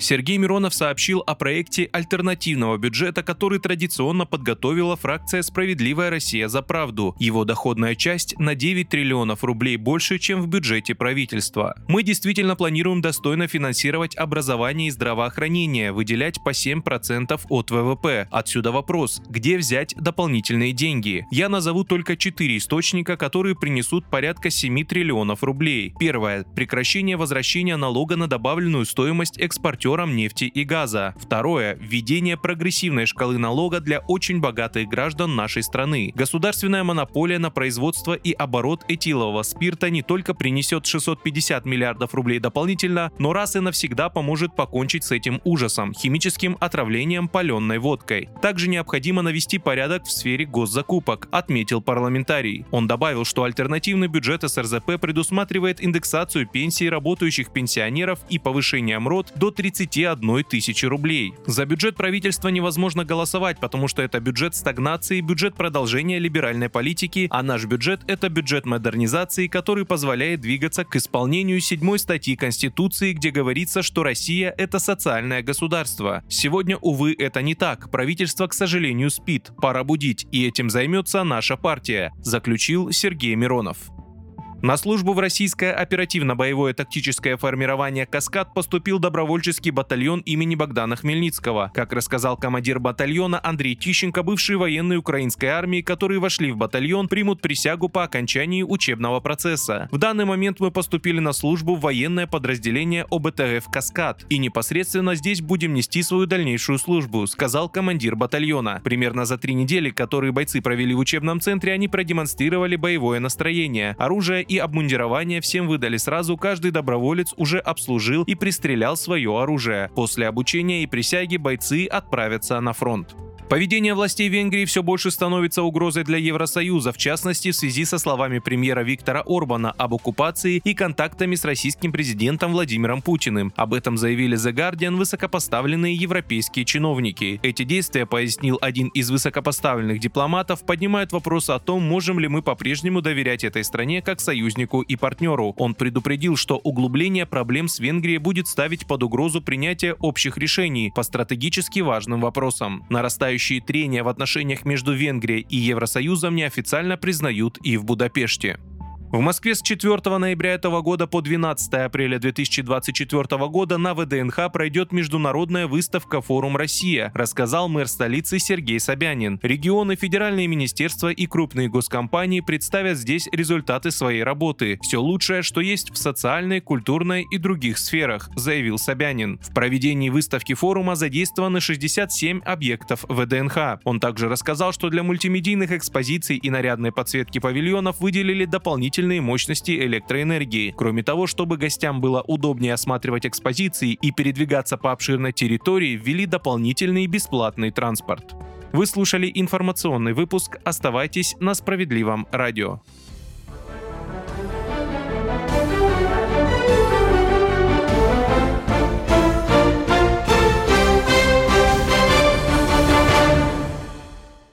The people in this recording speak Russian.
Сергей Миронов сообщил о проекте альтернативного бюджета, который традиционно подготовила фракция «Справедливая Россия за правду». Его доходная часть на 9 триллионов рублей больше, чем в бюджете правительства. Мы действительно планируем достойно финансировать образование и здравоохранение, выделять по 7% от ВВП. Отсюда вопрос, где взять дополнительные деньги? Я назову только четыре источника, которые принесут порядка 7 триллионов рублей. Первое. Прекращение возвращения налога на добавленную стоимость экспортерам нефти и газа. Второе. Введение прогрессивной шкалы налога для очень богатых граждан нашей страны. Государственная монополия на производство и оборот этилового спирта не только принесет 650 миллиардов рублей дополнительно, но раз и навсегда поможет покончить с этим ужасом – химическим отравлением паленой водкой. Также необходимо навести порядок в сфере госзакупок, отметил парламентарий. Он добавил, что альтернативный бюджет СРЗП предусматривает индексацию пенсий работающих пенсионеров и повышение МРОД до 31 тысячи рублей. За бюджет правительства невозможно голосовать, потому что это бюджет стагнации, бюджет продолжения либеральной политики, а наш бюджет – это бюджет модернизации, который позволяет двигаться к исполнению седьмой статьи Конституции, где говорится, что Россия – это социальное государство. Сегодня, увы, это не так. Правительство, к сожалению, спит. Пора будить, и этим займется наша партия, заключил Сергей Миронов. На службу в российское оперативно-боевое тактическое формирование «Каскад» поступил добровольческий батальон имени Богдана Хмельницкого. Как рассказал командир батальона Андрей Тищенко, бывшие военные украинской армии, которые вошли в батальон, примут присягу по окончании учебного процесса. В данный момент мы поступили на службу в военное подразделение ОБТФ «Каскад» и непосредственно здесь будем нести свою дальнейшую службу, сказал командир батальона. Примерно за три недели, которые бойцы провели в учебном центре, они продемонстрировали боевое настроение, оружие и обмундирование всем выдали сразу, каждый доброволец уже обслужил и пристрелял свое оружие. После обучения и присяги бойцы отправятся на фронт. Поведение властей Венгрии все больше становится угрозой для Евросоюза, в частности в связи со словами премьера Виктора Орбана об оккупации и контактами с российским президентом Владимиром Путиным. Об этом заявили The Guardian высокопоставленные европейские чиновники. Эти действия, пояснил один из высокопоставленных дипломатов, поднимают вопрос о том, можем ли мы по-прежнему доверять этой стране как союзнику и партнеру. Он предупредил, что углубление проблем с Венгрией будет ставить под угрозу принятие общих решений по стратегически важным вопросам. Нарастающий нарастающие трения в отношениях между Венгрией и Евросоюзом неофициально признают и в Будапеште. В Москве с 4 ноября этого года по 12 апреля 2024 года на ВДНХ пройдет международная выставка «Форум Россия», рассказал мэр столицы Сергей Собянин. Регионы, федеральные министерства и крупные госкомпании представят здесь результаты своей работы. Все лучшее, что есть в социальной, культурной и других сферах, заявил Собянин. В проведении выставки форума задействованы 67 объектов ВДНХ. Он также рассказал, что для мультимедийных экспозиций и нарядной подсветки павильонов выделили дополнительные дополнительные мощности электроэнергии. Кроме того, чтобы гостям было удобнее осматривать экспозиции и передвигаться по обширной территории, ввели дополнительный бесплатный транспорт. Вы слушали информационный выпуск. Оставайтесь на справедливом радио.